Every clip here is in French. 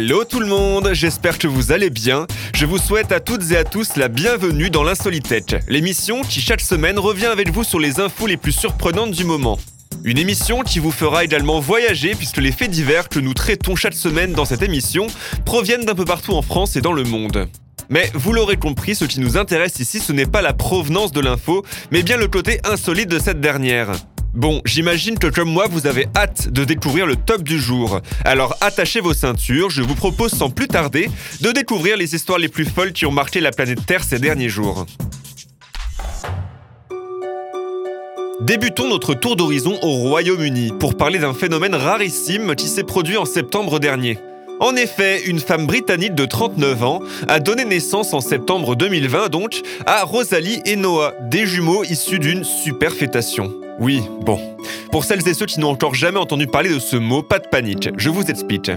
Hello tout le monde, j'espère que vous allez bien. Je vous souhaite à toutes et à tous la bienvenue dans l'Insolitech, l'émission qui chaque semaine revient avec vous sur les infos les plus surprenantes du moment. Une émission qui vous fera également voyager puisque les faits divers que nous traitons chaque semaine dans cette émission proviennent d'un peu partout en France et dans le monde. Mais vous l'aurez compris, ce qui nous intéresse ici, ce n'est pas la provenance de l'info, mais bien le côté insolite de cette dernière. Bon, j'imagine que comme moi, vous avez hâte de découvrir le top du jour. Alors attachez vos ceintures, je vous propose sans plus tarder de découvrir les histoires les plus folles qui ont marqué la planète Terre ces derniers jours. Débutons notre tour d'horizon au Royaume-Uni pour parler d'un phénomène rarissime qui s'est produit en septembre dernier. En effet, une femme britannique de 39 ans a donné naissance en septembre 2020 donc à Rosalie et Noah, des jumeaux issus d'une superfétation. Oui, bon. Pour celles et ceux qui n'ont encore jamais entendu parler de ce mot, pas de panique, je vous explique.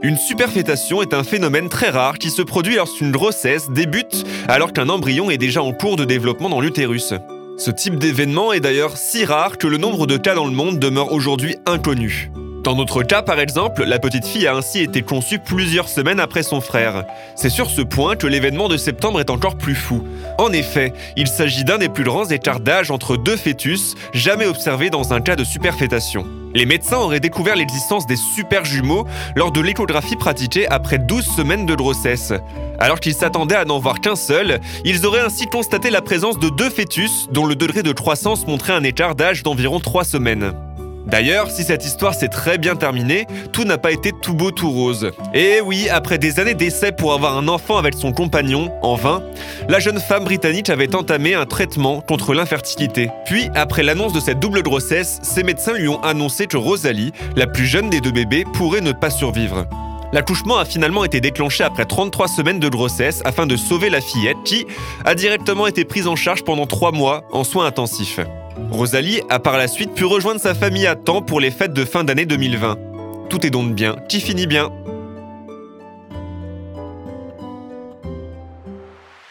Une superfétation est un phénomène très rare qui se produit lorsqu'une grossesse débute alors qu'un embryon est déjà en cours de développement dans l'utérus. Ce type d'événement est d'ailleurs si rare que le nombre de cas dans le monde demeure aujourd'hui inconnu. Dans notre cas, par exemple, la petite fille a ainsi été conçue plusieurs semaines après son frère. C'est sur ce point que l'événement de septembre est encore plus fou. En effet, il s'agit d'un des plus grands écarts d'âge entre deux fœtus jamais observés dans un cas de superfétation. Les médecins auraient découvert l'existence des super jumeaux lors de l'échographie pratiquée après 12 semaines de grossesse. Alors qu'ils s'attendaient à n'en voir qu'un seul, ils auraient ainsi constaté la présence de deux fœtus dont le degré de croissance montrait un écart d'âge d'environ 3 semaines. D'ailleurs, si cette histoire s'est très bien terminée, tout n'a pas été tout beau tout rose. Et oui, après des années d'essais pour avoir un enfant avec son compagnon, en vain, la jeune femme britannique avait entamé un traitement contre l'infertilité. Puis, après l'annonce de cette double grossesse, ses médecins lui ont annoncé que Rosalie, la plus jeune des deux bébés, pourrait ne pas survivre. L'accouchement a finalement été déclenché après 33 semaines de grossesse afin de sauver la fillette qui a directement été prise en charge pendant 3 mois en soins intensifs. Rosalie a par la suite pu rejoindre sa famille à temps pour les fêtes de fin d'année 2020. Tout est donc bien, qui finit bien.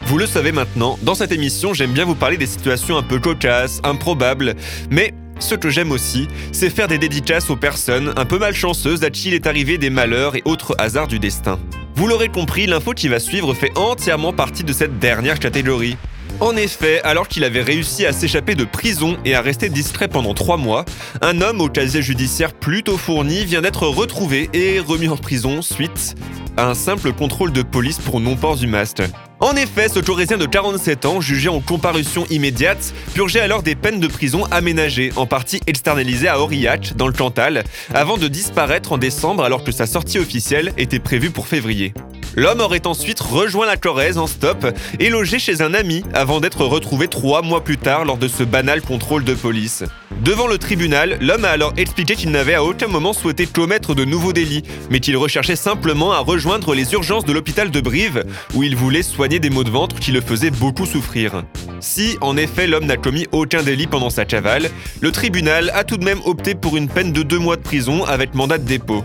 Vous le savez maintenant, dans cette émission, j'aime bien vous parler des situations un peu cocasses, improbables, mais ce que j'aime aussi, c'est faire des dédicaces aux personnes un peu malchanceuses à qui il est arrivé des malheurs et autres hasards du destin. Vous l'aurez compris, l'info qui va suivre fait entièrement partie de cette dernière catégorie. En effet, alors qu'il avait réussi à s'échapper de prison et à rester discret pendant trois mois, un homme au casier judiciaire plutôt fourni vient d'être retrouvé et remis en prison suite à un simple contrôle de police pour non-port du masque. En effet, ce Torésien de 47 ans, jugé en comparution immédiate, purgeait alors des peines de prison aménagées, en partie externalisées à Aurillac, dans le Cantal, avant de disparaître en décembre alors que sa sortie officielle était prévue pour février. L'homme aurait ensuite rejoint la Corrèze en stop et logé chez un ami avant d'être retrouvé trois mois plus tard lors de ce banal contrôle de police. Devant le tribunal, l'homme a alors expliqué qu'il n'avait à aucun moment souhaité commettre de nouveaux délits, mais qu'il recherchait simplement à rejoindre les urgences de l'hôpital de Brive, où il voulait soigner des maux de ventre qui le faisaient beaucoup souffrir. Si, en effet, l'homme n'a commis aucun délit pendant sa cavale, le tribunal a tout de même opté pour une peine de deux mois de prison avec mandat de dépôt.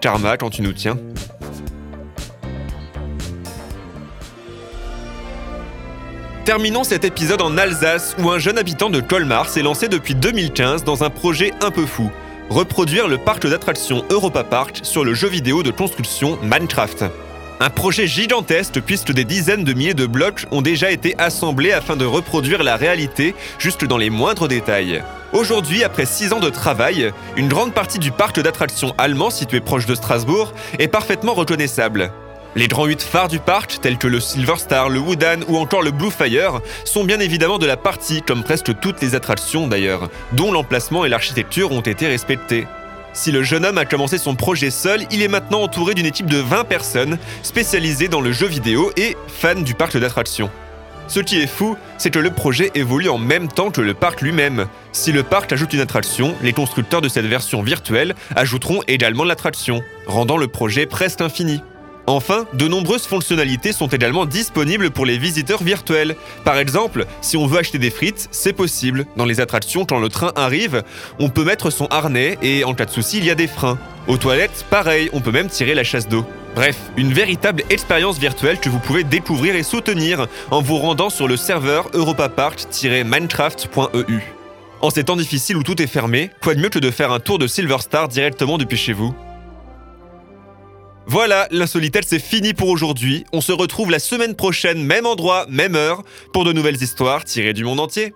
Karma quand tu nous tiens. Terminons cet épisode en Alsace où un jeune habitant de Colmar s'est lancé depuis 2015 dans un projet un peu fou. Reproduire le parc d'attractions Europa Park sur le jeu vidéo de construction Minecraft. Un projet gigantesque puisque des dizaines de milliers de blocs ont déjà été assemblés afin de reproduire la réalité jusque dans les moindres détails. Aujourd'hui, après 6 ans de travail, une grande partie du parc d'attractions allemand situé proche de Strasbourg est parfaitement reconnaissable. Les grands huit phares du parc, tels que le Silver Star, le Woodan ou encore le Blue Fire, sont bien évidemment de la partie, comme presque toutes les attractions d'ailleurs, dont l'emplacement et l'architecture ont été respectés. Si le jeune homme a commencé son projet seul, il est maintenant entouré d'une équipe de 20 personnes spécialisées dans le jeu vidéo et fans du parc d'attractions. Ce qui est fou, c'est que le projet évolue en même temps que le parc lui-même. Si le parc ajoute une attraction, les constructeurs de cette version virtuelle ajouteront également l'attraction, rendant le projet presque infini. Enfin, de nombreuses fonctionnalités sont également disponibles pour les visiteurs virtuels. Par exemple, si on veut acheter des frites, c'est possible. Dans les attractions, quand le train arrive, on peut mettre son harnais et en cas de souci, il y a des freins. Aux toilettes, pareil, on peut même tirer la chasse d'eau. Bref, une véritable expérience virtuelle que vous pouvez découvrir et soutenir en vous rendant sur le serveur europapark-minecraft.eu. En ces temps difficiles où tout est fermé, quoi de mieux que de faire un tour de Silver Star directement depuis chez vous? Voilà, l'insolitel c'est fini pour aujourd'hui. On se retrouve la semaine prochaine, même endroit, même heure, pour de nouvelles histoires tirées du monde entier.